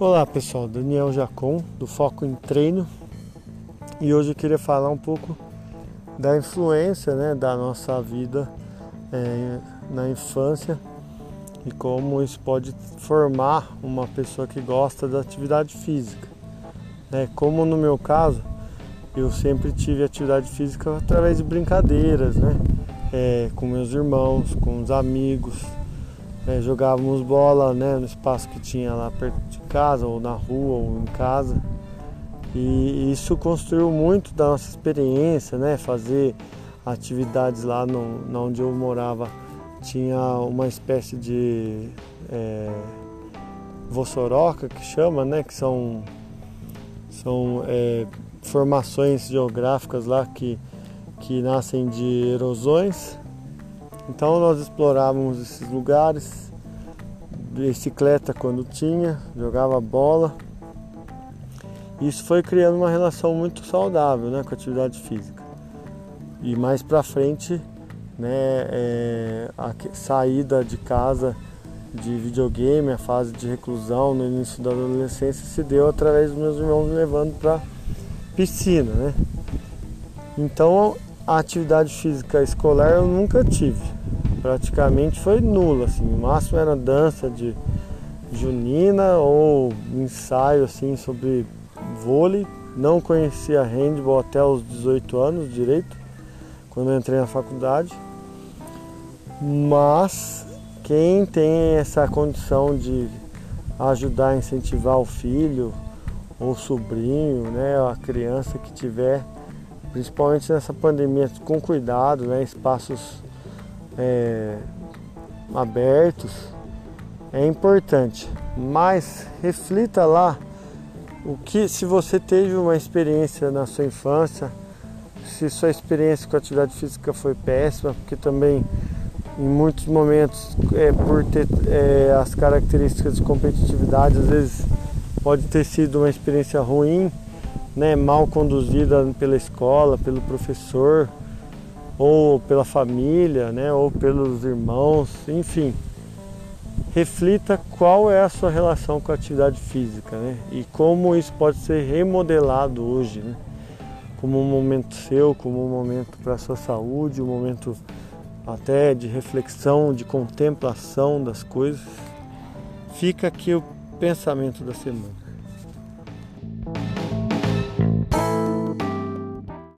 Olá pessoal, Daniel Jacon do Foco em Treino e hoje eu queria falar um pouco da influência né, da nossa vida é, na infância e como isso pode formar uma pessoa que gosta da atividade física. Né? Como no meu caso, eu sempre tive atividade física através de brincadeiras, né? É, com meus irmãos, com os amigos, é, jogávamos bola né, no espaço que tinha lá perto de casa, ou na rua, ou em casa. E isso construiu muito da nossa experiência, né? Fazer atividades lá no, onde eu morava tinha uma espécie de é, vossoroca que chama, né? Que são, são é, formações geográficas lá que, que nascem de erosões então nós explorávamos esses lugares, bicicleta quando tinha, jogava bola. Isso foi criando uma relação muito saudável né, com a atividade física. E mais para frente, né, é, a saída de casa de videogame, a fase de reclusão no início da adolescência se deu através dos meus irmãos me levando para piscina, né? Então a atividade física escolar eu nunca tive praticamente foi nula, assim, o máximo era dança de junina ou ensaio assim sobre vôlei. Não conhecia handball até os 18 anos direito, quando entrei na faculdade. Mas quem tem essa condição de ajudar a incentivar o filho ou sobrinho, né, a criança que tiver, principalmente nessa pandemia, com cuidado, né, espaços é, abertos é importante, mas reflita lá o que se você teve uma experiência na sua infância, se sua experiência com atividade física foi péssima, porque também em muitos momentos é, por ter é, as características de competitividade, às vezes pode ter sido uma experiência ruim, né, mal conduzida pela escola, pelo professor, ou pela família, né, ou pelos irmãos, enfim. Reflita qual é a sua relação com a atividade física né, e como isso pode ser remodelado hoje, né, como um momento seu, como um momento para a sua saúde, um momento até de reflexão, de contemplação das coisas. Fica aqui o pensamento da semana.